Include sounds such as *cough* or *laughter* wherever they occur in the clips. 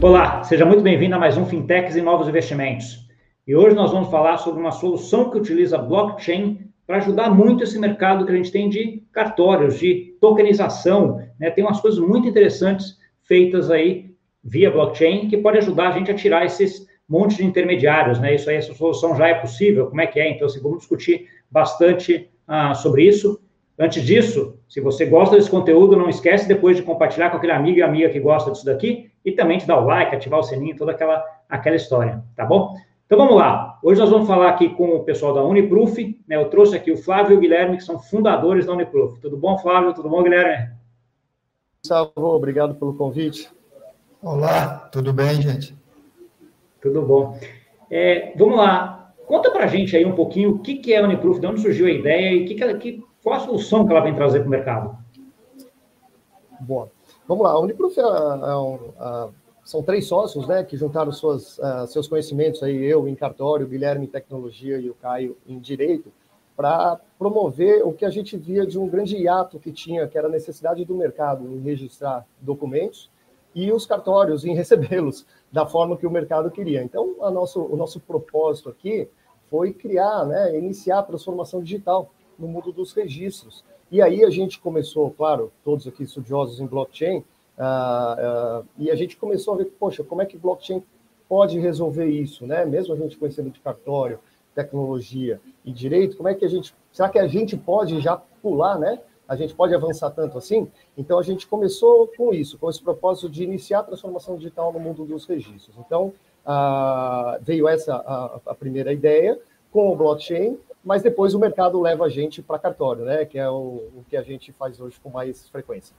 Olá, seja muito bem-vindo a mais um Fintechs e Novos Investimentos. E hoje nós vamos falar sobre uma solução que utiliza blockchain para ajudar muito esse mercado que a gente tem de cartórios, de tokenização. Né? Tem umas coisas muito interessantes feitas aí via blockchain que pode ajudar a gente a tirar esses montes de intermediários. Né? Isso aí, essa solução já é possível. Como é que é? Então, assim, vamos discutir bastante ah, sobre isso. Antes disso, se você gosta desse conteúdo, não esquece depois de compartilhar com aquele amigo e amiga que gosta disso daqui e também de dar o like, ativar o sininho, toda aquela, aquela história, tá bom? Então vamos lá. Hoje nós vamos falar aqui com o pessoal da Uniproof. Né? Eu trouxe aqui o Flávio e o Guilherme, que são fundadores da Uniproof. Tudo bom, Flávio? Tudo bom, Guilherme? Salve, obrigado pelo convite. Olá, tudo bem, gente? Tudo bom. É, vamos lá. Conta para a gente aí um pouquinho o que, que é a Uniproof, de onde surgiu a ideia e que que ela, que, qual a solução que ela vem trazer para o mercado? Bom, vamos lá. A Uniproof é, é são três sócios, né, que juntaram suas, uh, seus conhecimentos aí, eu em cartório, o Guilherme em tecnologia e o Caio em direito, para promover o que a gente via de um grande hiato que tinha, que era a necessidade do mercado em registrar documentos e os cartórios em *laughs* recebê-los da forma que o mercado queria. Então, a nosso, o nosso propósito aqui foi criar, né, iniciar a transformação digital no mundo dos registros. E aí a gente começou, claro, todos aqui estudiosos em blockchain, uh, uh, e a gente começou a ver, poxa, como é que blockchain pode resolver isso, né? Mesmo a gente conhecendo de cartório, tecnologia e direito, como é que a gente, será que a gente pode já pular, né? A gente pode avançar tanto assim? Então a gente começou com isso, com esse propósito de iniciar a transformação digital no mundo dos registros. Então uh, veio essa a, a primeira ideia com o blockchain mas depois o mercado leva a gente para cartório, né? Que é o, o, que a gente faz hoje com mais frequência.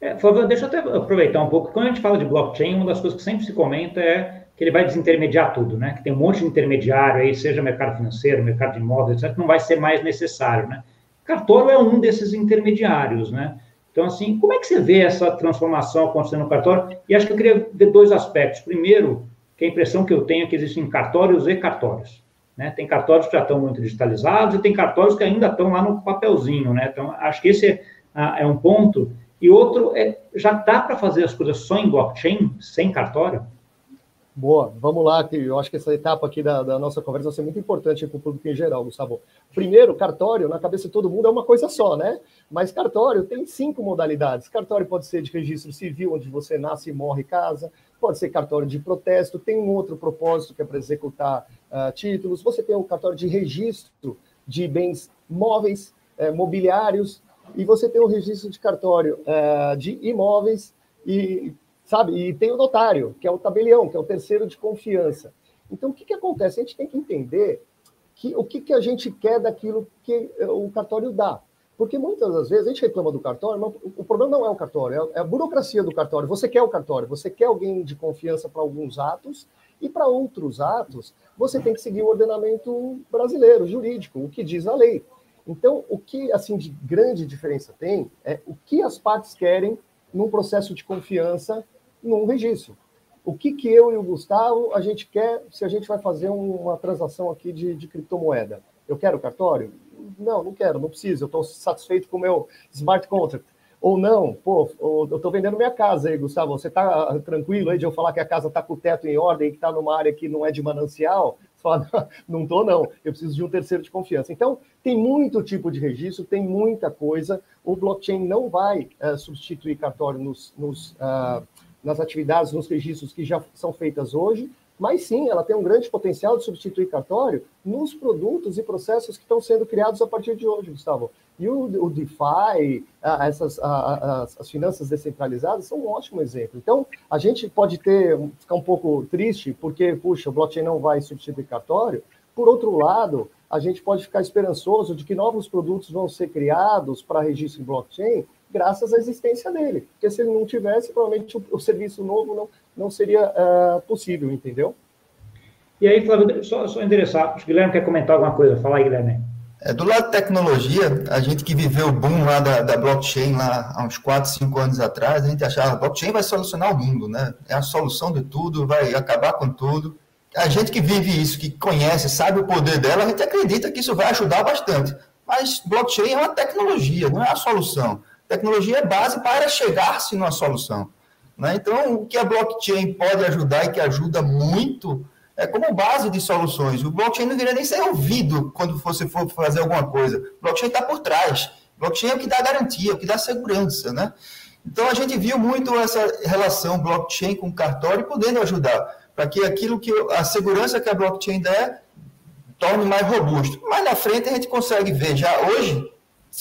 É, Flávio, deixa eu até aproveitar um pouco. Quando a gente fala de blockchain, uma das coisas que sempre se comenta é que ele vai desintermediar tudo, né? Que tem um monte de intermediário aí, seja mercado financeiro, mercado de imóveis, etc., que não vai ser mais necessário, né? Cartório é um desses intermediários, né? Então, assim, como é que você vê essa transformação acontecendo no cartório? E acho que eu queria ver dois aspectos. Primeiro, que a impressão que eu tenho é que existem cartórios e cartórios. Né? Tem cartórios que já estão muito digitalizados e tem cartórios que ainda estão lá no papelzinho. Né? Então, acho que esse é, é um ponto. E outro, é, já dá para fazer as coisas só em blockchain, sem cartório? Boa, vamos lá, que eu acho que essa etapa aqui da, da nossa conversa vai ser muito importante para o público em geral, Gustavo. Primeiro, cartório, na cabeça de todo mundo, é uma coisa só, né? Mas cartório tem cinco modalidades. Cartório pode ser de registro civil, onde você nasce e morre casa, pode ser cartório de protesto, tem um outro propósito que é para executar uh, títulos, você tem o cartório de registro de bens móveis, uh, mobiliários, e você tem o registro de cartório uh, de imóveis, e sabe, e tem o notário, que é o tabelião, que é o terceiro de confiança. Então, o que, que acontece? A gente tem que entender que, o que, que a gente quer daquilo que o cartório dá. Porque muitas das vezes a gente reclama do cartório, mas o problema não é o cartório, é a burocracia do cartório. Você quer o cartório, você quer alguém de confiança para alguns atos, e para outros atos, você tem que seguir o ordenamento brasileiro, jurídico, o que diz a lei. Então, o que assim de grande diferença tem é o que as partes querem num processo de confiança num registro. O que, que eu e o Gustavo a gente quer se a gente vai fazer uma transação aqui de, de criptomoeda? Eu quero cartório? Não, não quero, não preciso. Eu estou satisfeito com o meu smart contract. Ou não, pô, eu estou vendendo minha casa aí, Gustavo. Você está tranquilo aí de eu falar que a casa está com o teto em ordem que está numa área que não é de manancial? *laughs* Fala, não estou, não. Eu preciso de um terceiro de confiança. Então, tem muito tipo de registro, tem muita coisa. O blockchain não vai uh, substituir cartório nos, nos, uh, nas atividades, nos registros que já são feitas hoje, mas sim, ela tem um grande potencial de substituir cartório nos produtos e processos que estão sendo criados a partir de hoje, Gustavo. E o, o DeFi, essas, as, as finanças descentralizadas são um ótimo exemplo. Então, a gente pode ter, ficar um pouco triste, porque, puxa, o blockchain não vai substituir cartório. Por outro lado, a gente pode ficar esperançoso de que novos produtos vão ser criados para registro em blockchain graças à existência dele. Porque se ele não tivesse, provavelmente o, o serviço novo não, não seria uh, possível, entendeu? E aí, Flávio, só, só endereçar, o Guilherme quer comentar alguma coisa. Fala aí, Guilherme. É, do lado da tecnologia, a gente que viveu o boom lá da, da blockchain lá há uns 4, 5 anos atrás, a gente achava que blockchain vai solucionar o mundo, né? É a solução de tudo, vai acabar com tudo. A gente que vive isso, que conhece, sabe o poder dela, a gente acredita que isso vai ajudar bastante. Mas blockchain é uma tecnologia, não é a solução. Tecnologia é base para chegar-se numa solução. Né? Então, o que a blockchain pode ajudar e que ajuda muito é como base de soluções. O blockchain não deveria nem ser ouvido quando você for fazer alguma coisa. O blockchain está por trás. O blockchain é o que dá garantia, é o que dá segurança, né? Então a gente viu muito essa relação blockchain com cartório podendo ajudar para que aquilo que a segurança que a blockchain der torne mais robusto. Mais na frente a gente consegue ver já hoje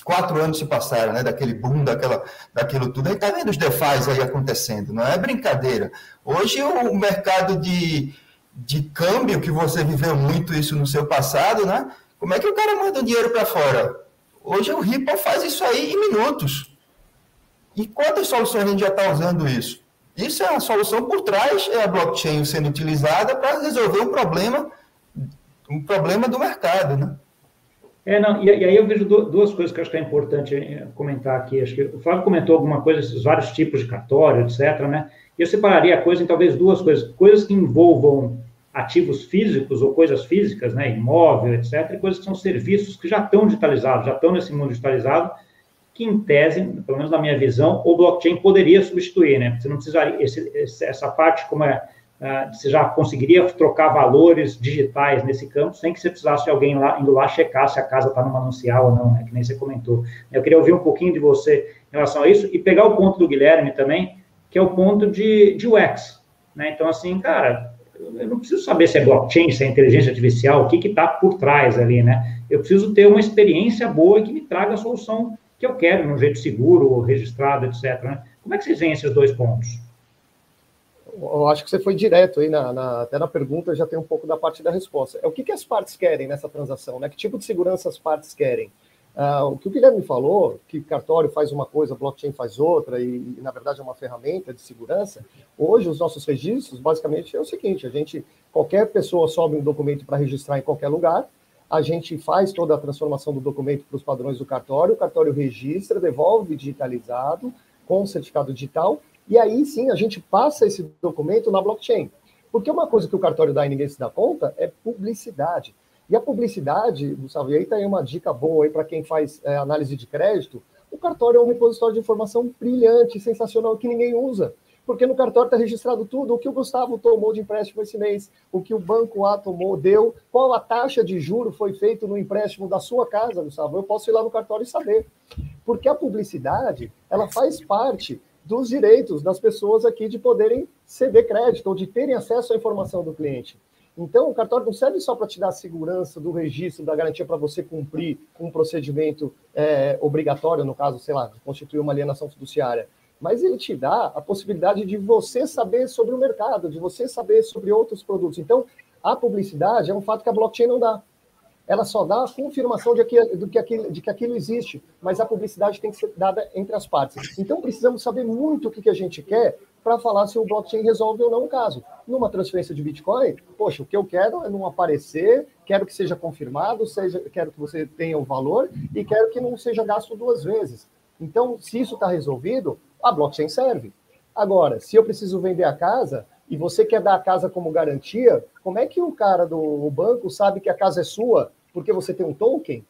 quatro anos se passaram, né, daquele boom, daquela, daquilo tudo. A gente está vendo os DeFi aí acontecendo, não é brincadeira. Hoje o mercado de de câmbio, que você viveu muito isso no seu passado, né? Como é que o cara manda o dinheiro para fora? Hoje o Ripple faz isso aí em minutos. E quantas soluções a gente já está usando isso? Isso é uma solução por trás, é a blockchain sendo utilizada para resolver um problema, um problema do mercado, né? É, não, e, e, aí eu vejo duas coisas que acho que é importante eh, comentar aqui. Acho que o Flávio comentou alguma coisa, esses vários tipos de cartório, etc., né? Eu separaria a coisa em talvez duas coisas. Coisas que envolvam ativos físicos ou coisas físicas, né, imóvel, etc., e coisas que são serviços que já estão digitalizados, já estão nesse mundo digitalizado, que em tese, pelo menos na minha visão, o blockchain poderia substituir, né? Você não precisaria, esse, essa parte, como é, uh, você já conseguiria trocar valores digitais nesse campo sem que você precisasse de alguém lá, indo lá checar se a casa está no manancial ou não, né? Que nem você comentou. Eu queria ouvir um pouquinho de você em relação a isso e pegar o ponto do Guilherme também, que é o ponto de, de UX, né? Então, assim, cara, eu não preciso saber se é blockchain, se é inteligência artificial, o que está por trás ali, né? Eu preciso ter uma experiência boa que me traga a solução que eu quero, de um jeito seguro, registrado, etc. Né? Como é que vocês veem esses dois pontos? Eu acho que você foi direto aí, na, na, até na pergunta já tem um pouco da parte da resposta. É o que, que as partes querem nessa transação, né? Que tipo de segurança as partes querem? Uh, o que o Guilherme falou, que cartório faz uma coisa, blockchain faz outra, e, e, na verdade é uma ferramenta de segurança. Hoje, os nossos registros, basicamente, é o seguinte: a gente, qualquer pessoa sobe um documento para registrar em qualquer lugar, a gente faz toda a transformação do documento para os padrões do cartório, o cartório registra, devolve digitalizado, com certificado digital, e aí sim a gente passa esse documento na blockchain. Porque uma coisa que o cartório dá e ninguém se dá conta é publicidade. E a publicidade, Gustavo, e aí tem uma dica boa aí para quem faz é, análise de crédito, o cartório é um repositório de informação brilhante, sensacional, que ninguém usa. Porque no cartório está registrado tudo, o que o Gustavo tomou de empréstimo esse mês, o que o banco A tomou, deu, qual a taxa de juro foi feito no empréstimo da sua casa, Gustavo. Eu posso ir lá no cartório e saber. Porque a publicidade, ela faz parte dos direitos das pessoas aqui de poderem ceder crédito ou de terem acesso à informação do cliente. Então, o cartório não serve só para te dar a segurança do registro, da garantia para você cumprir um procedimento é, obrigatório, no caso, sei lá, constituir uma alienação fiduciária, mas ele te dá a possibilidade de você saber sobre o mercado, de você saber sobre outros produtos. Então, a publicidade é um fato que a blockchain não dá. Ela só dá a confirmação de, que, de, que aquilo, de que aquilo existe, mas a publicidade tem que ser dada entre as partes. Então, precisamos saber muito o que, que a gente quer para falar se o blockchain resolve ou não o caso. Numa transferência de Bitcoin, poxa, o que eu quero é não aparecer, quero que seja confirmado, seja, quero que você tenha o valor e quero que não seja gasto duas vezes. Então, se isso está resolvido, a blockchain serve. Agora, se eu preciso vender a casa e você quer dar a casa como garantia, como é que o cara do banco sabe que a casa é sua porque você tem um token?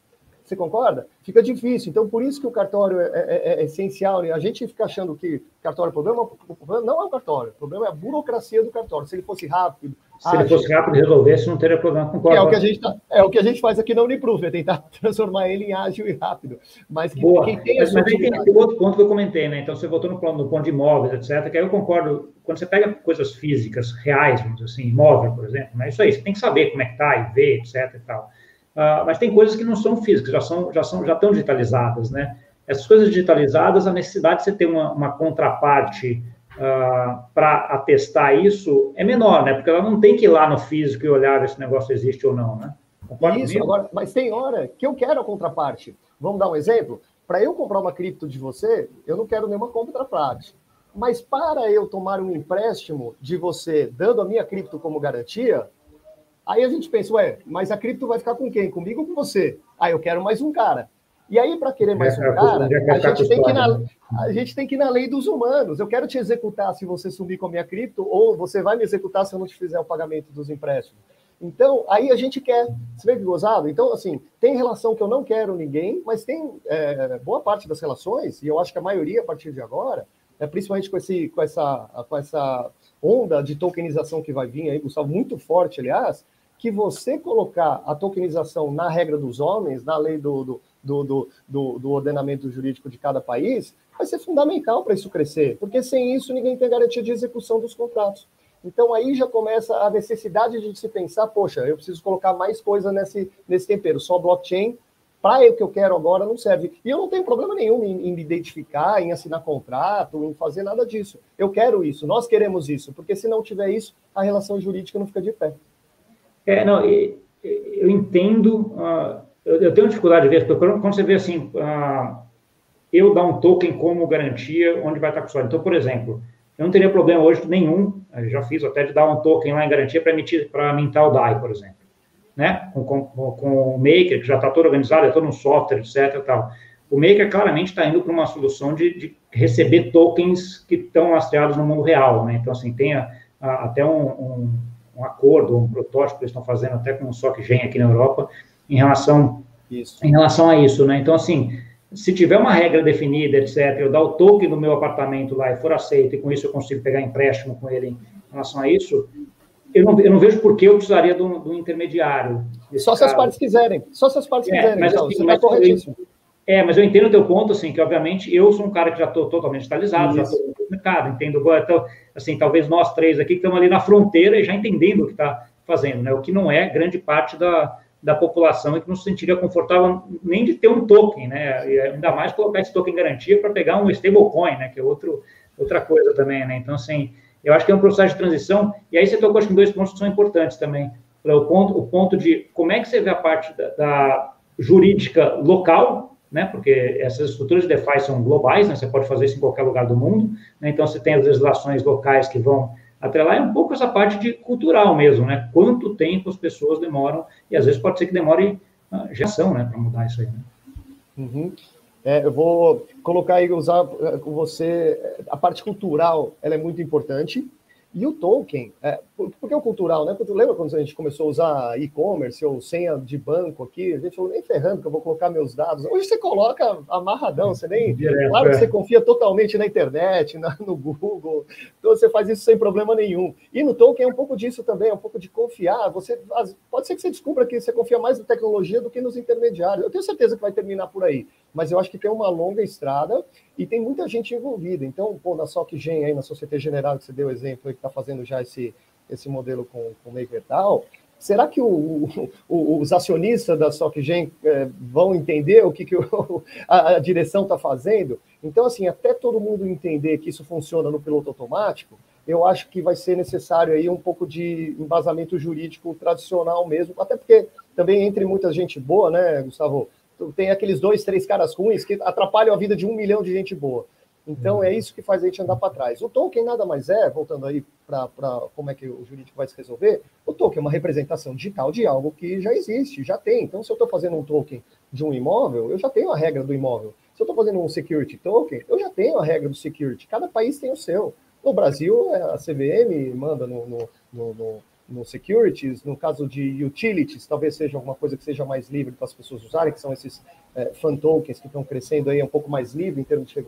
Você concorda? Fica difícil. Então, por isso que o cartório é, é, é, é essencial. Né? A gente fica achando que cartório é problema. O problema não é o cartório. O problema é a burocracia do cartório. Se ele fosse rápido. Se ágil, ele fosse rápido e resolvesse, não teria problema. Concordo. É o, que a gente tá, é o que a gente faz aqui na Uniproof, é tentar *laughs* transformar ele em ágil e rápido. Mas que, Boa. quem tem Mas, mas tem outro ponto que eu comentei, né? Então, você voltou no, no ponto de imóveis, etc., que aí eu concordo. Quando você pega coisas físicas, reais, vamos dizer assim, imóvel, por exemplo, né? Isso aí, você tem que saber como é que tá e ver, etc. e tal. Uh, mas tem coisas que não são físicas, já são, já são, já estão digitalizadas, né? Essas coisas digitalizadas, a necessidade de você ter uma, uma contraparte uh, ah, para atestar isso é menor, né? Porque ela não tem que ir lá no físico e olhar se esse negócio existe ou não, né? Concorda isso, agora, mas tem hora que eu quero a contraparte. Vamos dar um exemplo? Para eu comprar uma cripto de você, eu não quero nenhuma contraparte. Mas para eu tomar um empréstimo de você, dando a minha cripto como garantia, Aí a gente pensa, ué, mas a cripto vai ficar com quem? Comigo ou com você? Ah, eu quero mais um cara. E aí, para querer mais um cara, a gente, tem que na, a gente tem que ir na lei dos humanos. Eu quero te executar se você sumir com a minha cripto, ou você vai me executar se eu não te fizer o pagamento dos empréstimos. Então, aí a gente quer. Você vê que gozado? Então, assim, tem relação que eu não quero ninguém, mas tem é, boa parte das relações, e eu acho que a maioria a partir de agora, é, principalmente com, esse, com, essa, com essa onda de tokenização que vai vir aí, Gustavo, muito forte, aliás, que você colocar a tokenização na regra dos homens, na lei do, do, do, do, do ordenamento jurídico de cada país, vai ser fundamental para isso crescer, porque sem isso ninguém tem garantia de execução dos contratos. Então aí já começa a necessidade de se pensar, poxa, eu preciso colocar mais coisa nesse, nesse tempero. Só blockchain, para o que eu quero agora, não serve. E eu não tenho problema nenhum em, em me identificar, em assinar contrato, em fazer nada disso. Eu quero isso, nós queremos isso, porque se não tiver isso, a relação jurídica não fica de pé. É, não, eu entendo, uh, eu tenho dificuldade de ver, porque quando você vê assim, uh, eu dar um token como garantia onde vai estar o Então, por exemplo, eu não teria problema hoje nenhum, já fiz até de dar um token lá em garantia para emitir, para mintar o DAI, por exemplo. Né? Com, com, com o Maker, que já está todo organizado, é todo um software, etc. Tal. O Maker claramente está indo para uma solução de, de, receber tokens que estão lastreados no mundo real. Né? Então, assim, tem a, a, até um, um, um, acordo, um protótipo que eles estão fazendo até com o SOCGEN aqui na Europa, em relação, isso. em relação a isso. Né? Então, assim, se tiver uma regra definida, etc., eu dar o token do meu apartamento lá e for aceito, e com isso eu consigo pegar empréstimo com ele em relação a isso, eu não, eu não vejo por que eu precisaria de um, de um intermediário. Só se as partes quiserem. Só se as partes é, quiserem. Mas, então, assim, mas, corretíssimo. É, mas eu entendo o teu ponto, assim, que obviamente eu sou um cara que já estou totalmente digitalizado, já estou mercado, entendo. Então, assim, talvez nós três aqui que estamos ali na fronteira e já entendendo o que está fazendo, né? O que não é grande parte da, da população e que não se sentiria confortável nem de ter um token, né? E ainda mais colocar esse token em garantia para pegar um stablecoin, né? Que é outro, outra coisa também, né? Então, assim, eu acho que é um processo de transição. E aí você tocou, acho que, dois pontos que são importantes também. O ponto, o ponto de como é que você vê a parte da, da jurídica local, né? Porque essas estruturas de DeFi são globais, né? Você pode fazer isso em qualquer lugar do mundo, né? Então, você tem as legislações locais que vão atrelar é um pouco essa parte de cultural mesmo, né? Quanto tempo as pessoas demoram, e às vezes pode ser que demore a geração, né, para mudar isso aí, né? Uhum. É, eu vou colocar aí, usar eh, com você, a parte cultural, ela é muito importante, e o token, é, por, que o cultural, né? Porque lembra quando a gente começou a usar e-commerce ou senha de banco aqui? A gente falou, nem ferrando que eu vou colocar meus dados. Hoje você coloca amarradão, você nem. Direto, claro que é. você confia totalmente na internet, na, no Google, então você faz isso sem problema nenhum. E no token é um pouco disso também, é um pouco de confiar. Você Pode ser que você descubra que você confia mais na tecnologia do que nos intermediários. Eu tenho certeza que vai terminar por aí, mas eu acho que tem uma longa estrada e tem muita gente envolvida. Então, pô, na SocGen, aí, na Sociedade General, que você deu exemplo, que está fazendo já esse, esse modelo com, com o MakerDAO, será que o, o, os acionistas da SocGen é, vão entender o que, que o, a, a, direção está fazendo? Então, assim, até todo mundo entender que isso funciona no piloto automático, eu acho que vai ser necessário aí um pouco de embasamento jurídico tradicional mesmo, até porque também entre muita gente boa, né, Gustavo, tem aqueles dois, três caras ruins que atrapalham a vida de um milhão de gente boa. Então uhum. é isso que faz a gente andar para trás. O token nada mais é, voltando aí para como é que o jurídico vai se resolver, o token é uma representação digital de algo que já existe, já tem. Então, se eu estou fazendo um token de um imóvel, eu já tenho a regra do imóvel. Se eu estou fazendo um security token, eu já tenho a regra do security. Cada país tem o seu. No Brasil, é, a CVM manda no, no, no, no securities, no caso de utilities, talvez seja alguma coisa que seja mais livre para as pessoas usarem, que são esses é, fan tokens que estão crescendo aí, é um pouco mais livre em termos de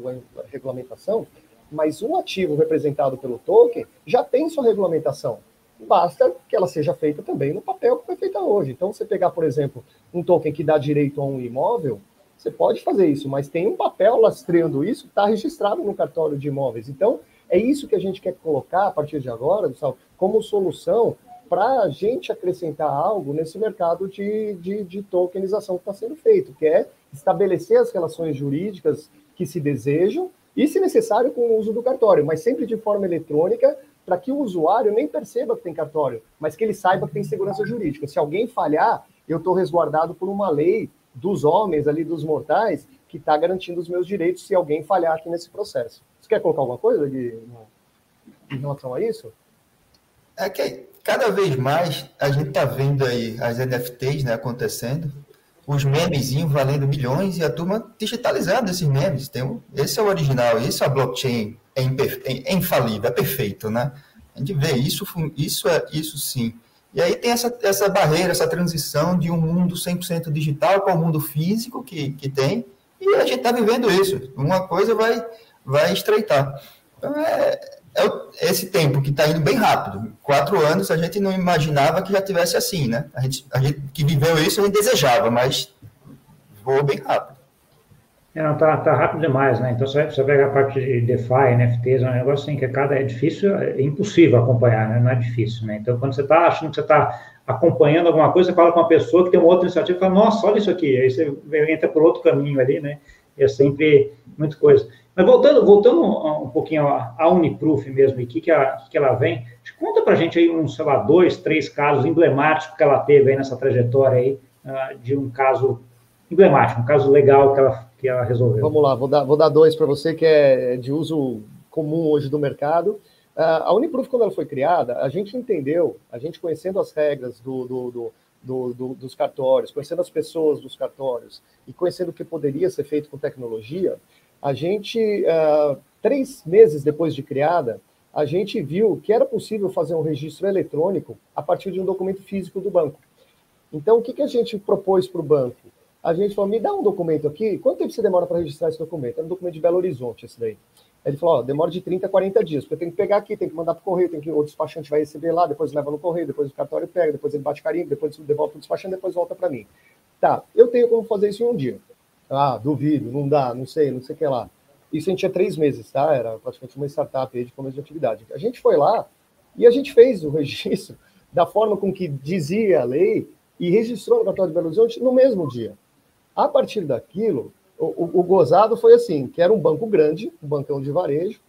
regulamentação, mas um ativo representado pelo token já tem sua regulamentação. Basta que ela seja feita também no papel que foi feita hoje. Então, você pegar, por exemplo, um token que dá direito a um imóvel, você pode fazer isso, mas tem um papel lastreando isso que está registrado no cartório de imóveis. Então, é isso que a gente quer colocar a partir de agora, Gustavo, como solução para a gente acrescentar algo nesse mercado de, de, de tokenização que está sendo feito, que é estabelecer as relações jurídicas que se desejam e, se necessário, com o uso do cartório, mas sempre de forma eletrônica, para que o usuário nem perceba que tem cartório, mas que ele saiba que tem segurança jurídica. Se alguém falhar, eu estou resguardado por uma lei dos homens ali, dos mortais, que está garantindo os meus direitos se alguém falhar aqui nesse processo. Você quer colocar alguma coisa de, em relação a isso? É que cada vez mais a gente está vendo aí as NFTs né, acontecendo, os memezinhos valendo milhões e a turma digitalizando esses memes. Tem um, esse é o original, esse é a blockchain, é, é, infalível, é perfeito, né? A gente vê isso, isso é isso sim. E aí tem essa, essa barreira, essa transição de um mundo 100% digital para o mundo físico que, que tem, e a gente está vivendo isso. Uma coisa vai, vai estreitar. Então, é, é esse tempo que está indo bem rápido. Quatro anos a gente não imaginava que já tivesse assim, né? A gente, a gente que viveu isso, a gente desejava, mas voou bem rápido. É, não, tá, tá rápido demais, né? Então você, você pega a parte de DeFi, NFTs, é um negócio assim que cada é difícil, é impossível acompanhar, né? Não é difícil, né? Então quando você está achando que você está acompanhando alguma coisa, você fala com uma pessoa que tem uma outra iniciativa e fala, nossa, olha isso aqui, aí você entra por outro caminho ali, né? É sempre muita coisa. Mas voltando, voltando um pouquinho à Uniproof mesmo, e o que, que, ela, que ela vem, conta para gente aí uns, sei lá, dois, três casos emblemáticos que ela teve aí nessa trajetória aí, uh, de um caso emblemático, um caso legal que ela, que ela resolveu. Vamos lá, vou dar, vou dar dois para você que é de uso comum hoje do mercado. Uh, a Uniproof, quando ela foi criada, a gente entendeu, a gente conhecendo as regras do, do, do do, do, dos cartórios, conhecendo as pessoas dos cartórios e conhecendo o que poderia ser feito com tecnologia, a gente, uh, três meses depois de criada, a gente viu que era possível fazer um registro eletrônico a partir de um documento físico do banco. Então, o que, que a gente propôs para o banco? A gente falou, me dá um documento aqui, quanto tempo você demora para registrar esse documento? Era um documento de Belo Horizonte, esse daí. Ele falou, ó, demora de 30 a 40 dias, porque eu tenho que pegar aqui, tem que mandar para o correio, tem que, o despachante vai receber lá, depois leva no correio, depois o cartório pega, depois ele bate carimbo, depois devolve para o despachante, depois volta para mim. Tá, eu tenho como fazer isso em um dia. Ah, duvido, não dá, não sei, não sei o que lá. Isso a gente tinha três meses, tá? Era praticamente uma startup aí de começo de atividade. A gente foi lá e a gente fez o *laughs* registro da forma com que dizia a lei e registrou no cartório de Belo Horizonte no mesmo dia. A partir daquilo, o, o, gozado foi assim, que era um banco grande, um bancão de varejo,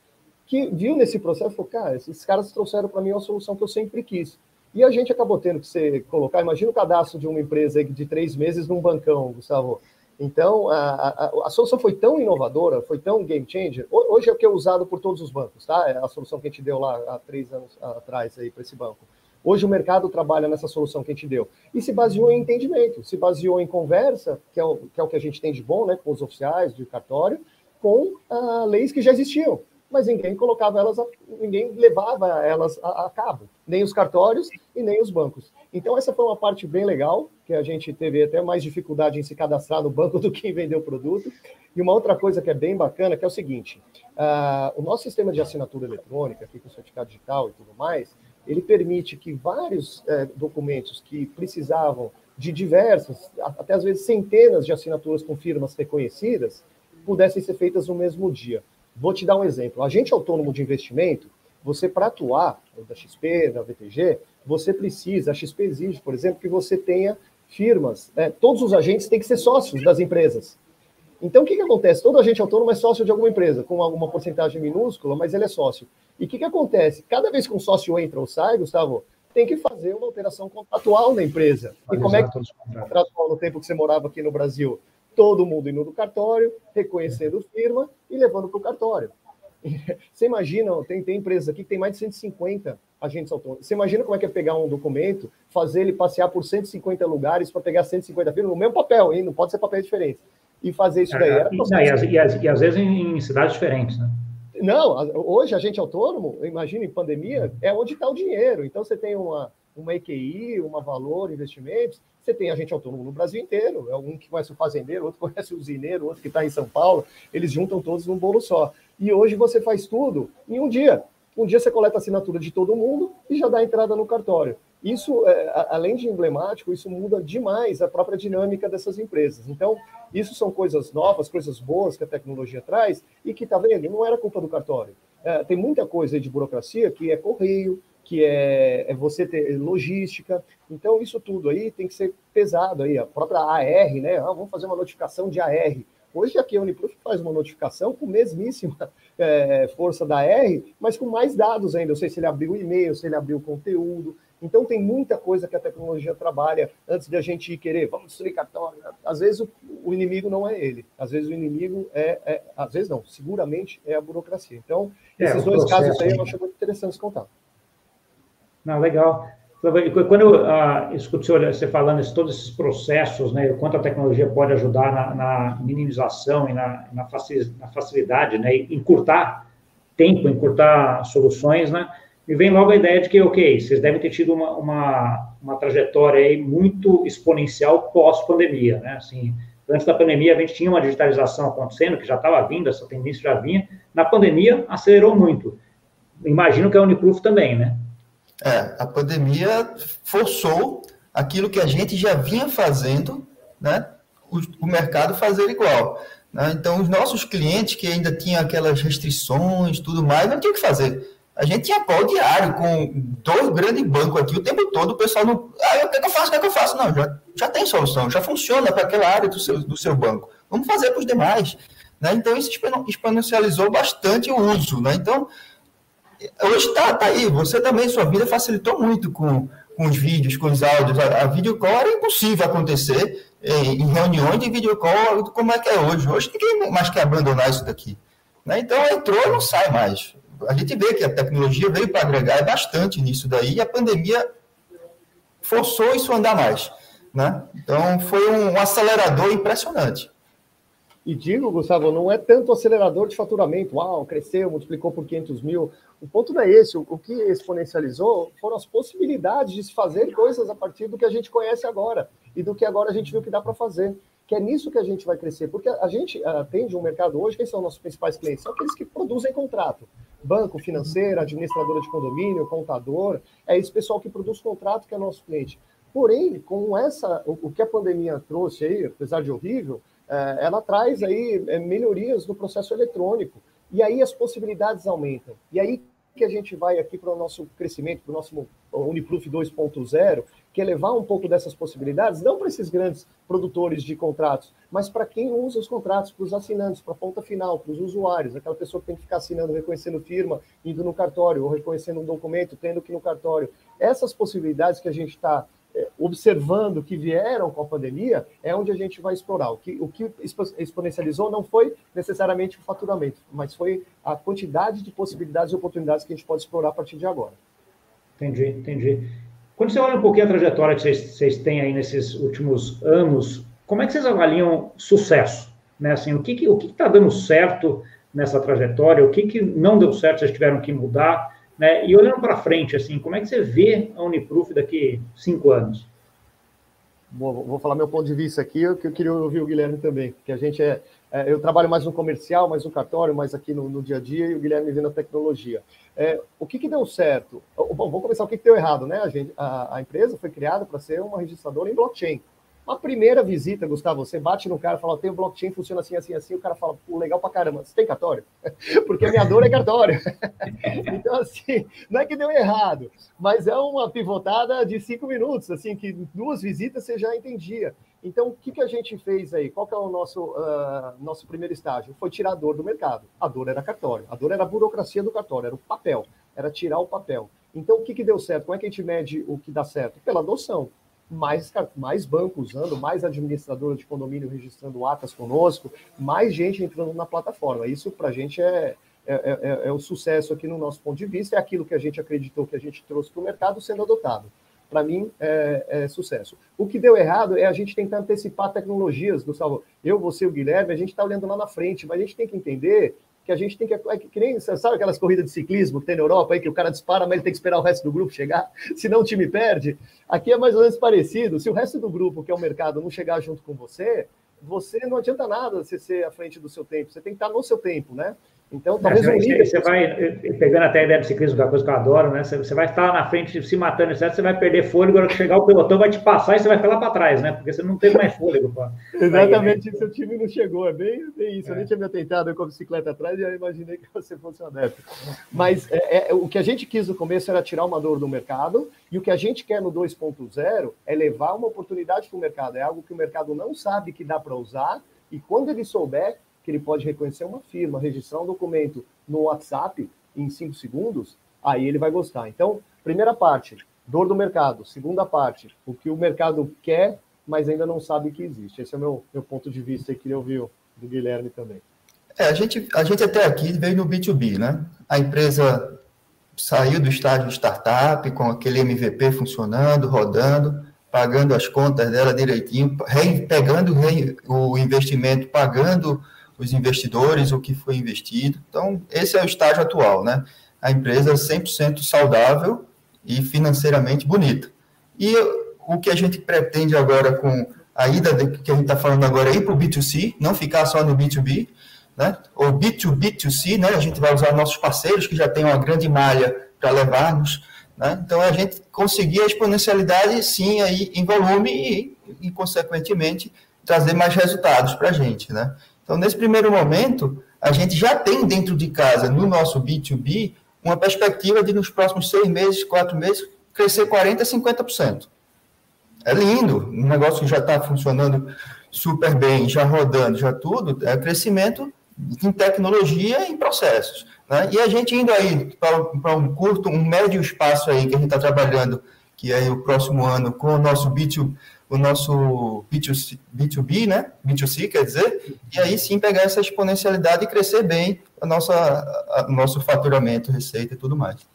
que viu nesse processo e falou, cara, esses caras trouxeram para mim uma solução que eu sempre quis. E a gente acabou tendo que ser, colocar, imagina o cadastro de uma empresa de três meses num bancão, Gustavo. Então, a, a, a, solução foi tão inovadora, foi tão game changer. Hoje é o que é usado por todos os bancos, tá? É a solução que a gente deu lá há três anos atrás aí para esse banco. Hoje o mercado trabalha nessa solução que a gente deu. E se baseou em entendimento, se baseou em conversa, que é o que, é o que a gente tem de bom, né, com os oficiais de cartório, com ah, leis que já existiam mas ninguém colocava elas, a, ninguém levava elas a, a, cabo, nem os cartórios e nem os bancos. Então essa foi uma parte bem legal, que a gente teve até mais dificuldade em se cadastrar no banco *laughs* do que em vender o produto. E uma outra coisa que é bem bacana, que é o seguinte, uh, o nosso sistema de assinatura eletrônica, aqui com o certificado digital e tudo mais, ele permite que vários uh, documentos que precisavam de diversas, até às vezes centenas de assinaturas com firmas reconhecidas, pudessem ser feitas no mesmo dia. Vou te dar um exemplo. Agente autônomo de investimento, você para atuar, da XP, da VTG, você precisa, a XP exige, por exemplo, que você tenha firmas, né? todos os agentes têm que ser sócios das empresas. Então, o que, que acontece? Todo agente autônomo é sócio de alguma empresa, com alguma porcentagem minúscula, mas ele é sócio. E o que, que acontece? Cada vez que um sócio entra ou sai, Gustavo, tem que fazer uma alteração contratual na empresa. E como é que contratual no tempo que você morava aqui no Brasil? todo mundo indo do cartório, reconhecendo firma e levando para o cartório. *laughs* Você imagina, tem, tem empresas aqui que tem mais de 150 agentes autônomos. Você imagina como é que é pegar um documento, fazer ele passear por 150 lugares para pegar 150 firmas no mesmo papel, hein? não pode ser papéis diferentes. E fazer isso daí. É, e, não, e, as, e, e, às vezes em, em cidades diferentes, né? Não, hoje agente autônomo, imagina em pandemia, é onde está o dinheiro. Então você tem uma, uma EQI, uma Valor Investimentos, você tem agente autônomo no Brasil inteiro. É um que conhece o fazendeiro, outro *laughs* conhece o usineiro, outro que está em São Paulo. Eles juntam todos num bolo só. E hoje você faz tudo em um dia. Um dia você coleta a assinatura de todo mundo e já dá entrada no cartório. Isso, é, além de emblemático, isso muda demais a própria dinâmica dessas empresas. Então, isso são coisas novas, coisas boas que a tecnologia traz e que, tá vendo, não era culpa do cartório. É, tem muita coisa de burocracia que é correio, que é, é, você ter logística. Então, isso tudo aí tem que ser pesado aí. A própria AR, né? Ah, vamos fazer uma notificação de AR. Hoje aqui a Uniproof faz uma notificação com mesmíssima é, força da AR, mas com mais dados ainda. Eu sei se ele abriu o e-mail, se ele abriu o conteúdo. Então tem muita coisa que a tecnologia trabalha antes de a gente querer, vamos destruir cartão. Às vezes o, o inimigo não é ele, às vezes o inimigo é, é, às vezes não, seguramente é a burocracia. Então, é, esses dois processo, casos aí eu acho muito interessante contar. Não, legal. Quando eu uh, escuto você falando de todos esses processos, né, o quanto a tecnologia pode ajudar na, na minimização e na, na, facilidade, né, encurtar tempo, encurtar soluções, né, me vem logo a ideia de que, ok, vocês devem ter tido uma, uma, uma trajetória aí muito exponencial pós-pandemia, né, assim, antes da pandemia a gente tinha uma digitalização acontecendo, que já estava vindo, essa tendência já vinha, na pandemia acelerou muito. Imagino que a Uniproof também, né? É, a pandemia forçou aquilo que a gente já vinha fazendo, né? O, o mercado fazer igual. Né? Então, os nossos clientes que ainda tinham aquelas restrições, tudo mais, não tinha o que fazer. A gente tinha pau diário com dois grandes bancos aqui o tempo todo, o pessoal não. Ah, o que, é que eu faço? O que, é que eu faço? Não, já, já tem solução, já funciona para aquela área do seu, do seu banco. Vamos fazer para os demais. Né? Então, isso exponencializou bastante o uso. Né? Então, hoje está tá aí, você também, sua vida facilitou muito com, com os vídeos, com os áudios. A, a videocall era impossível acontecer em, em reuniões de videocall, como é que é hoje. Hoje ninguém mais quer abandonar isso daqui. Né? Então, entrou não sai mais a gente vê que a tecnologia veio para agregar bastante nisso daí, e a pandemia forçou isso a andar mais. Né? Então, foi um acelerador impressionante. E digo, Gustavo, não é tanto acelerador de faturamento, uau, cresceu, multiplicou por 500 mil. O ponto não é esse. O que exponencializou foram as possibilidades de se fazer coisas a partir do que a gente conhece agora e do que agora a gente viu que dá para fazer que é nisso que a gente vai crescer, porque a gente atende um mercado hoje, quem são nossos principais clientes? São aqueles que produzem contrato. Banco, financeira, administradora de condomínio, contador, é esse pessoal que produz contrato que é nosso cliente. Porém, com essa, o, que a pandemia trouxe aí, apesar de horrível, é, ela traz aí é, melhorias no processo eletrônico. E aí as possibilidades aumentam. E aí que a gente vai aqui para o nosso crescimento, para o nosso Uniproof 2.0, que é levar um pouco dessas possibilidades, não para esses grandes produtores de contratos, mas para quem usa os contratos, para os assinantes, para a ponta final, para os usuários, aquela pessoa que tem que ficar assinando, reconhecendo firma, indo no cartório, ou reconhecendo um documento, tendo que ir no cartório. Essas possibilidades que a gente está é, observando que vieram com a pandemia, é onde a gente vai explorar. O que, o que exponencializou não foi necessariamente o faturamento, mas foi a quantidade de possibilidades e oportunidades que a gente pode explorar a partir de agora. Entendi, entendi. Quando você olha um pouquinho a trajetória que vocês, vocês têm aí nesses últimos anos, como é que vocês avaliam sucesso? Né? Assim, o que está o que tá dando certo nessa trajetória? O que, que não deu certo, vocês tiveram que mudar? Né? E olhando para frente, assim, como é que você vê a Uniproof daqui cinco anos? Bom, vou falar meu ponto de vista aqui, que eu queria ouvir o Guilherme também, que a gente é, é, eu trabalho mais no comercial, mais no cartório, mais aqui no, no dia a dia, e o Guilherme vendo a tecnologia. É, o que, que deu certo? Bom, vamos começar o que, que deu errado, né? A, gente, a, a empresa foi criada para ser uma registradora em blockchain. Uma primeira visita, Gustavo, você bate no cara e fala, tem o blockchain, funciona assim, assim, assim, o cara fala, pô, legal pra caramba, você tem cartório? *laughs* Porque a minha dor é cartório. *laughs* então, assim, não é que deu errado, mas é uma pivotada de cinco minutos, assim, que duas visitas você já entendia. Então, o que, que a gente fez aí? Qual que é o nosso, uh, nosso primeiro estágio? Foi tirar a dor do mercado. A dor era cartório, a dor era a burocracia do cartório, era o papel, era tirar o papel. Então, o que, que deu certo? Como é que a gente mede o que dá certo? Pela adoção mais, mais bancos usando, mais administradora de condomínio registrando atas conosco, mais gente entrando na plataforma. Isso para a gente é, é, é, é, o sucesso aqui no nosso ponto de vista, é aquilo que a gente acreditou que a gente trouxe para o mercado sendo adotado. Para mim, é, é, sucesso. O que deu errado é a gente tentar antecipar tecnologias, Gustavo. Eu, você o Guilherme, a gente está olhando lá na frente, mas a gente tem que entender que a gente tem que. É que nem, sabe aquelas corridas de ciclismo que tem na Europa aí, que o cara dispara, mas ele tem que esperar o resto do grupo chegar, *laughs* senão o time perde? Aqui é mais ou menos parecido. Se o resto do grupo, que é o mercado, não chegar junto com você, você não adianta nada você ser à frente do seu tempo. Você tem que estar no seu tempo, né? Então, talvez é, você, você vai, eh, pegando até a ideia do ciclismo, que é uma coisa que eu adoro, né? Você, você vai estar na frente se matando, etc. Você vai perder fôlego, agora que chegar o pelotão vai te passar e você vai ficar lá para trás, né? Porque você não tem mais fôlego. Pra, Exatamente, pra seu time não chegou, é bem, bem isso. É. Eu nem tinha me atentado com a bicicleta atrás e já imaginei que você fosse um adepto. Mas é, é, o que a gente quis no começo era tirar uma dor do mercado, e o que a gente quer no 2.0 é levar uma oportunidade para o mercado. É algo que o mercado não sabe que dá para usar, e quando ele souber, que ele pode reconhecer uma firma, registrar um documento no WhatsApp em cinco segundos, aí ele vai gostar. Então, primeira parte, dor do mercado. Segunda parte, o que o mercado quer, mas ainda não sabe que existe. Esse é o meu, meu ponto de vista e queria ouvir do Guilherme também. É, a gente, a gente até aqui veio no B2B, né? A empresa saiu do estágio de startup, com aquele MVP funcionando, rodando, pagando as contas dela direitinho, pegando o investimento, pagando os investidores, o que foi investido. Então, esse é o estágio atual, né? A empresa 100% saudável e financeiramente bonita. E o que a gente pretende agora com a ida de, que a gente está falando agora é ir para o B2C, não ficar só no B2B, né? ou B2B2C, né? a gente vai usar nossos parceiros que já têm uma grande malha para levar-nos. Né? Então, a gente conseguir a exponencialidade, sim, aí, em volume e, e consequentemente, trazer mais resultados para a gente. Né? Então, nesse primeiro momento, a gente já tem dentro de casa, no nosso B2B, uma perspectiva de, nos próximos seis meses, quatro meses, crescer 40%, 50%. É lindo, um negócio que já está funcionando super bem, já rodando, já tudo, é crescimento em tecnologia e em processos. Né? E a gente indo aí para um curto, um médio espaço aí que a gente está trabalhando, que é o próximo ano, com o nosso B2, o nosso B2C, B2B, né? B2C, quer dizer, e aí sim pegar essa exponencialidade e crescer bem a nossa, a, o nosso faturamento, receita e tudo mais.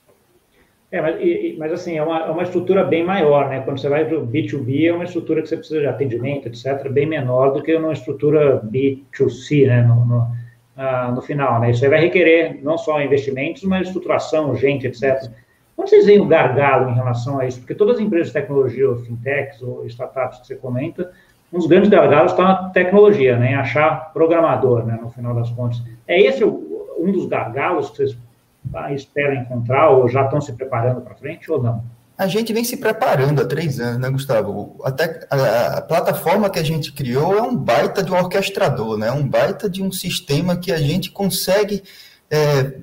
É, mas, e, mas assim, é uma, é uma estrutura bem maior, né? Quando você vai para o B2B, é uma estrutura que você precisa de atendimento, etc., bem menor do que uma estrutura B2C, né? No, no, ah, no final, né? Isso aí vai requerer não só investimentos, mas estruturação, gente, etc. Onde vocês veem o gargalo em relação a isso? Porque todas as empresas de tecnologia, ou fintechs, ou startups que você comenta, um dos grandes gargalos está na tecnologia, né? Em achar programador, né? No final das contas. É esse um dos gargalos que vocês tá, esperam encontrar ou já estão se preparando para frente ou não? A gente vem se preparando há três anos, né, Gustavo? Até a, a, plataforma que a gente criou é um baita de um orquestrador, né? Um baita de um sistema que a gente consegue é,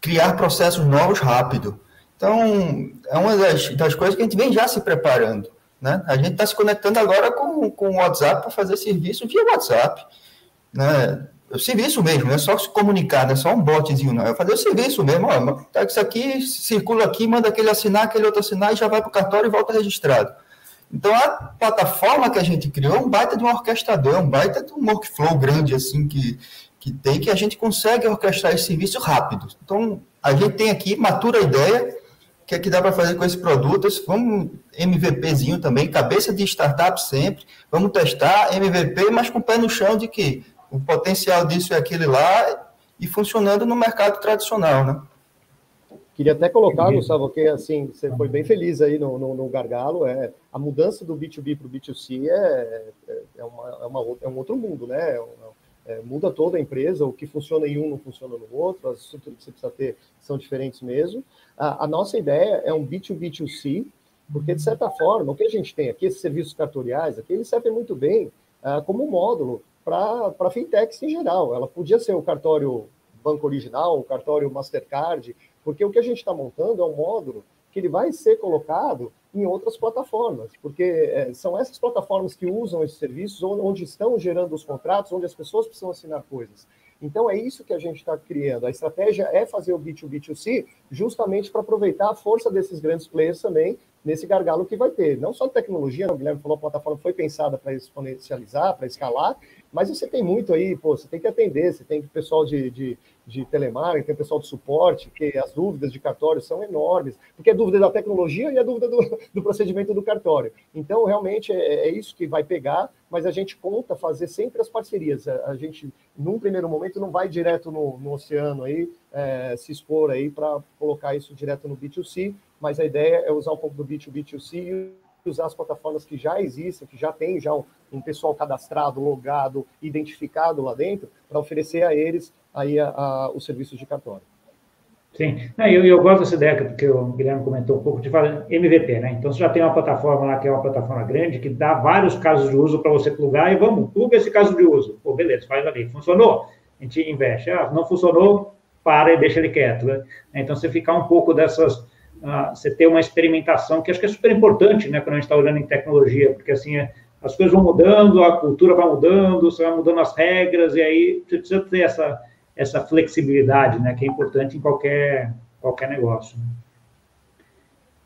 criar processos novos rápido. Então, é uma das, das coisas que a gente vem já se preparando. Né? A gente está se conectando agora com, com o WhatsApp para fazer serviço via WhatsApp. Né? o serviço mesmo, não é só se comunicar, não é só um botzinho, não. É fazer o serviço mesmo. Ó, tá isso aqui, circula aqui, manda aquele assinar, aquele outro assinar e já vai para o cartório e volta registrado. Então, a plataforma que a gente criou é um baita de um orquestrador, é um baita de um workflow grande, assim, que, que tem, que a gente consegue orquestrar esse serviço rápido. Então, a gente tem aqui, matura a ideia, que é que dá para fazer com esse produto? Vamos MVPzinho também, cabeça de startup sempre, vamos testar MVP, mas com o pé no chão de que o potencial disso é aquele lá e funcionando no mercado tradicional, né? Queria até colocar, Gustavo, que assim, você foi bem feliz aí no, no, no gargalo, é, a mudança do B2B para o B2C é, é, é, uma, é, uma, é um outro mundo, né? É, é, muda toda a empresa, o que funciona em um não funciona no outro, as estruturas que você precisa ter são diferentes mesmo. A, a nossa ideia é um B2B2C, porque, de certa forma, o que a gente tem aqui, esses serviços cartoriais, aqui, eles servem muito bem uh, como módulo para fintechs em geral. Ela podia ser o cartório banco original, o cartório Mastercard, porque o que a gente está montando é um módulo que ele vai ser colocado em outras plataformas, porque é, são essas plataformas que usam esses serviços, onde estão gerando os contratos, onde as pessoas precisam assinar coisas. Então é isso que a gente está criando. A estratégia é fazer o B2B2C justamente para aproveitar a força desses grandes players também nesse gargalo que vai ter. Não só tecnologia, o Guilherme falou, a plataforma foi pensada para exponencializar, para escalar, mas você tem muito aí, pô, você tem que atender, você tem pessoal de, de, de telemarketing, tem pessoal de suporte, que as dúvidas de cartório são enormes, porque é dúvida da tecnologia e a dúvida do, *laughs* do procedimento do cartório. Então, realmente, é, é, isso que vai pegar, mas a gente conta fazer sempre as parcerias. A, a gente, num primeiro momento, não vai direto no, no oceano aí, é, se expor aí para colocar isso direto no B2C, mas a ideia é usar um pouco do B2B2C e usar as plataformas que já existem, que já tem já um, um pessoal cadastrado, logado, identificado lá dentro, para oferecer a eles aí a, a, os serviços de cartório. Sim, eu, eu gosto dessa ideia que o Guilherme comentou um pouco de falar MVP, né? Então você já tem uma plataforma lá que é uma plataforma grande que dá vários casos de uso para você plugar e vamos, pluga esse caso de uso. Pô, beleza, faz ali. Funcionou? A gente investe. Ah, não funcionou, para e deixa ele quieto. Né? Então você ficar um pouco dessas você ter uma experimentação, que acho que é super importante, né, quando a gente está olhando em tecnologia, porque assim, é, as coisas vão mudando, a cultura vai mudando, você vai mudando as regras, e aí você precisa ter essa, essa flexibilidade, né, que é importante em qualquer, qualquer negócio.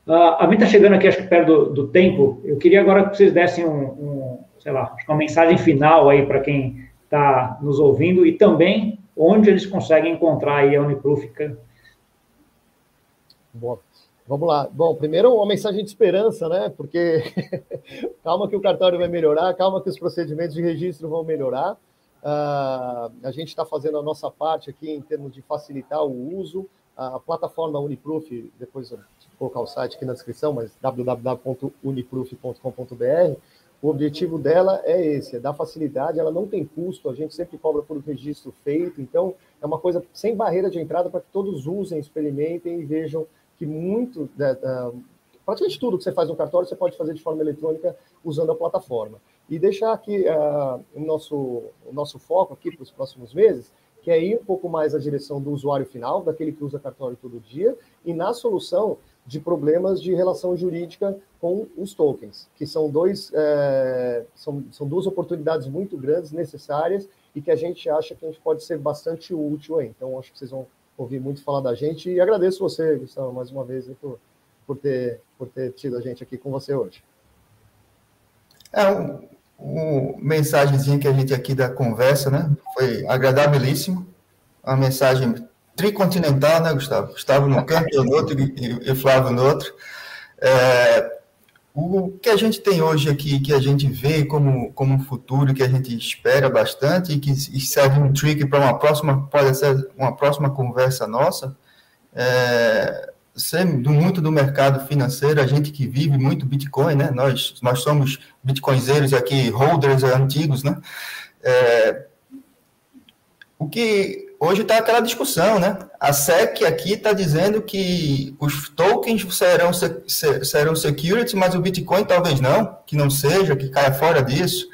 Uh, a gente está chegando aqui, acho que perto do, do, tempo, eu queria agora que vocês dessem um, um sei lá, uma mensagem final aí para quem está nos ouvindo e também onde eles conseguem encontrar aí a Uniproof. Boa. Vamos lá. Bom, primeiro uma mensagem de esperança, né? Porque *laughs* calma que o cartório vai melhorar, calma que os procedimentos de registro vão melhorar. Uh, a gente está fazendo a nossa parte aqui em termos de facilitar o uso. A plataforma Uniproof, depois vou colocar o site aqui na descrição, mas www.uniproof.com.br, o objetivo dela é esse, é dar facilidade, ela não tem custo, a gente sempre cobra por registro feito, então é uma coisa sem barreira de entrada para que todos usem, experimentem e vejam que muito, da, da, praticamente tudo que você faz no cartório você pode fazer de forma eletrônica usando a plataforma. E deixar aqui uh, o, nosso, o nosso foco aqui para os próximos meses, que é ir um pouco mais na direção do usuário final, daquele que usa cartório todo dia, e na solução de problemas de relação jurídica com os tokens, que são, dois, é, são, são duas oportunidades muito grandes, necessárias, e que a gente acha que a gente pode ser bastante útil aí. Então, acho que vocês vão ouvir muito falar da gente, e agradeço você, Gustavo, mais uma vez, por, por, ter, por ter tido a gente aqui com você hoje. É um, um que a gente aqui da conversa, né? Foi agradabilíssimo. Uma mensagem tricontinental, né, Gustavo? Gustavo num canto, eu no outro e, e Flávio no outro. É, o que a gente tem hoje aqui, que a gente vê como, como um futuro, que a gente espera bastante e que serve um trick para uma próxima, pode ser uma próxima conversa nossa, é, muito do mercado financeiro, a gente que vive muito Bitcoin, né? Nós, nós somos bitcoinzeiros aqui, holders antigos, né? É, o que hoje está aquela discussão, né? A SEC aqui está dizendo que os tokens serão, serão security, mas o Bitcoin talvez não, que não seja, que caia fora disso.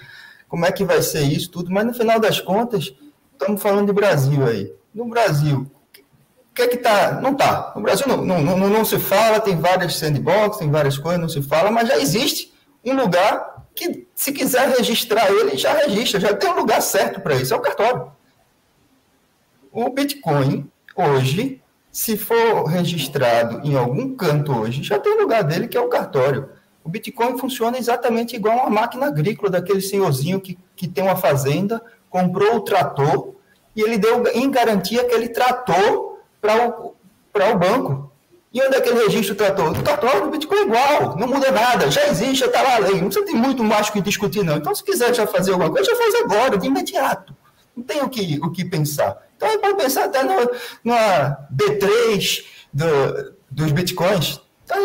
Como é que vai ser isso tudo? Mas no final das contas, estamos falando de Brasil aí. No Brasil, o que é que está? Não está. No Brasil não, não, não, não se fala, tem várias sandbox, tem várias coisas, não se fala, mas já existe um lugar que, se quiser registrar ele, já registra, já tem um lugar certo para isso, é o cartório. O Bitcoin, hoje, se for registrado em algum canto hoje, já tem lugar dele que é o cartório. O Bitcoin funciona exatamente igual uma máquina agrícola, daquele senhorzinho que, que tem uma fazenda, comprou o trator e ele deu em garantia aquele trator para o, o banco. E onde é que ele registra o trator? O trator do Bitcoin é igual, não muda nada, já existe, já está lá a lei, não precisa ter muito mais que discutir, não. Então, se quiser já fazer alguma coisa, já faz agora, de imediato. Não tem o que, o que pensar. Então, pode pensar até no, numa B3 do, dos bitcoins. Então,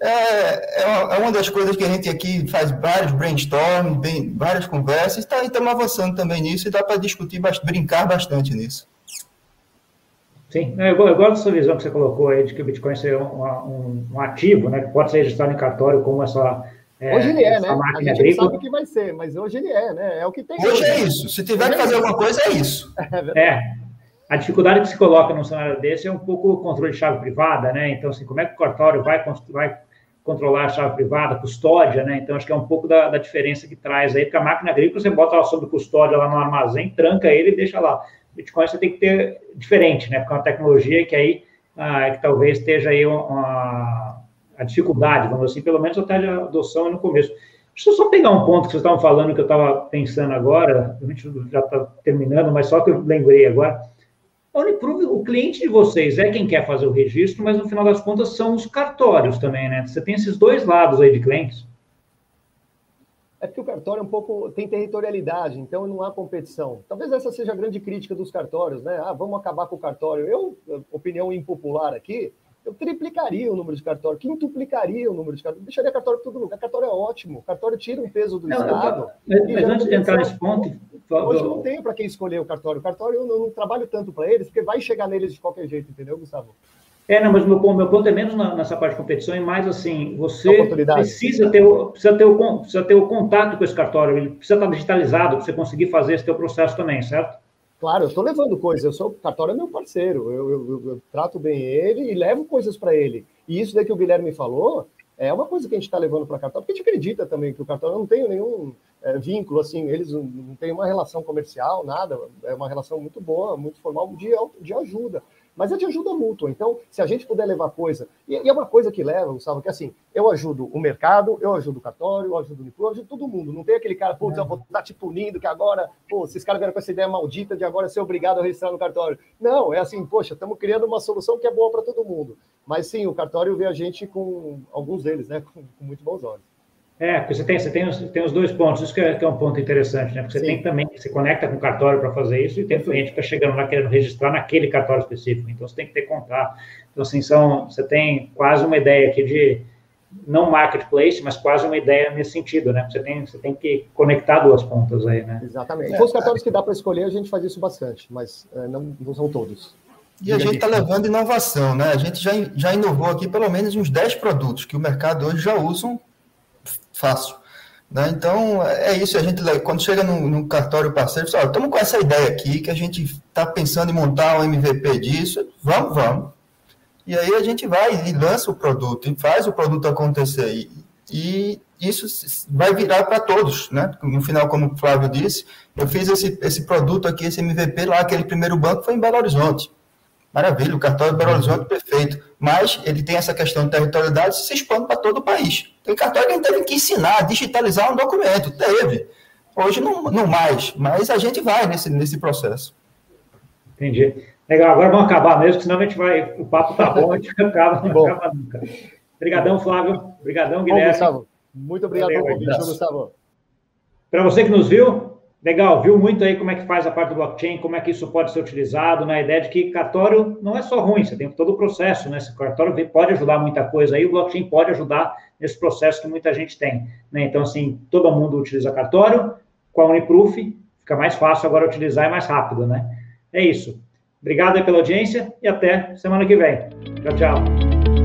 é, é, uma, é, uma, das coisas que a gente aqui faz vários brainstorms, bem, várias conversas, tá, e estamos avançando também nisso, e dá para discutir, brincar bastante nisso. Sim, eu, eu gosto dessa visão que você colocou aí de que o Bitcoin seja um, um, um ativo, né, que pode ser registrado em cartório como essa é, hoje ele é, né? A gente agrícola... não sabe o que vai ser, mas hoje ele é, né? É o que tem. Hoje, hoje é isso. Se tiver que fazer alguma coisa, é isso. *laughs* É, é, a dificuldade que se coloca num cenário desse é um pouco o controle de chave privada, né? Então, assim, como é que o cartório vai, vai controlar a chave privada, custódia, né? Então, acho que é um pouco da, da, diferença que traz aí, porque a máquina agrícola você bota ela sob custódia lá no armazém, tranca ele e deixa lá. Bitcoin você tem que ter diferente, né? Porque é uma tecnologia que aí, ah, que talvez esteja aí uma a dificuldade, vamos assim, pelo menos até a adoção no começo. Deixa eu só pegar um ponto que vocês estavam falando, que eu estava pensando agora, a gente já está terminando, mas só que eu lembrei agora. Uniprove, o cliente de vocês é quem quer fazer o registro, mas no final das contas são os cartórios também, né? Você tem esses dois lados aí de clientes. É porque o cartório é um pouco tem territorialidade, então não há competição. Talvez essa seja a grande crítica dos cartórios, né? Ah, vamos acabar com o cartório. Eu, opinião impopular aqui, eu triplicaria o número de cartório, quintuplicaria o número de cartório, deixaria cartório para todo lugar. Cartório é ótimo, cartório tira um peso do não, Estado. Mas, mas antes de entrar nesse ponto. Hoje eu não tenho para quem escolher o cartório. O cartório eu não, não trabalho tanto para eles, porque vai chegar neles de qualquer jeito, entendeu, Gustavo? É, não, mas meu, meu ponto é menos na, nessa parte de competição, e mais assim, você precisa ter, o, precisa, ter o, precisa ter o contato com esse cartório, ele precisa estar digitalizado para você conseguir fazer esse teu processo também, certo? Claro, eu estou levando coisas. Eu sou o cartório é meu parceiro. Eu, eu, eu, trato bem ele e levo coisas para ele. E isso daí que o Guilherme falou é uma coisa que a gente está levando para cartório, porque a gente acredita também que o cartório não tem nenhum é, vínculo, assim, eles não têm uma relação comercial, nada. É uma relação muito boa, muito formal de, de ajuda mas é de ajuda mútua. Então, se a gente puder levar coisa, e, é uma coisa que leva, Gustavo, que assim, eu ajudo o mercado, eu ajudo o cartório, eu ajudo o Nico, eu ajudo todo mundo. Não tem aquele cara, pô, eu vou estar te punindo, que agora, pô, esses caras vieram com essa ideia maldita de agora ser obrigado a registrar no cartório. Não, é assim, poxa, estamos criando uma solução que é boa para todo mundo. Mas sim, o cartório vê a gente com alguns deles, né, *laughs* com, com muito bons olhos. É, porque você tem, você tem, os, tem os dois pontos, isso que é, que é um ponto interessante, né? Porque você Sim. tem também, você conecta com o cartório para fazer isso, e tem cliente que está chegando lá querendo registrar naquele cartório específico, então você tem que ter contato. Então, assim, são, você tem quase uma ideia aqui de, não marketplace, mas quase uma ideia nesse sentido, né? Você tem, você tem que conectar duas pontas aí, né? Exatamente. É, os cartórios que dá para escolher, a gente faz isso bastante, mas é, não, não são todos. E a gente está levando inovação, né? A gente já, já inovou aqui pelo menos uns 10 produtos que o mercado hoje já usa fácil. Né? Então, é isso. A gente, quando chega no, cartório parceiro, fala, estamos com essa ideia aqui, que a gente está pensando em montar um MVP disso, vamos, vamos. E aí a gente vai e lança o produto, e faz o produto acontecer. E, e isso vai virar para todos, né? No final, como o Flávio disse, eu fiz esse, esse produto aqui, esse MVP lá, aquele primeiro banco foi em Belo Horizonte. Maravilha, o cartório de Belo Horizonte, perfeito. Mas ele tem essa questão de territorialidade se expande para todo o país. Tem cartório que a gente teve que ensinar, digitalizar um documento. Teve. Hoje não, não mais, mas a gente vai nesse, nesse processo. Entendi. Legal, agora vamos acabar mesmo, senão a gente vai. O papo tá bom, a gente *laughs* acaba, não acaba nunca. Obrigadão, Flávio. Obrigadão, Guilherme. Bom, Gustavo. Muito obrigado pelo convite, Gustavo. Para você que nos viu, legal, viu muito aí como é que faz a parte do blockchain, como é que isso pode ser utilizado, na né? ideia de que cartório não é só ruim, você tem todo o processo, né? Esse cartório pode ajudar muita coisa aí, o blockchain pode ajudar nesse processo que muita gente tem. Né? Então, assim, todo mundo utiliza cartório, com a Uniproof fica mais fácil agora utilizar e mais rápido, né? É isso. Obrigado pela audiência e até semana que vem. Tchau, tchau.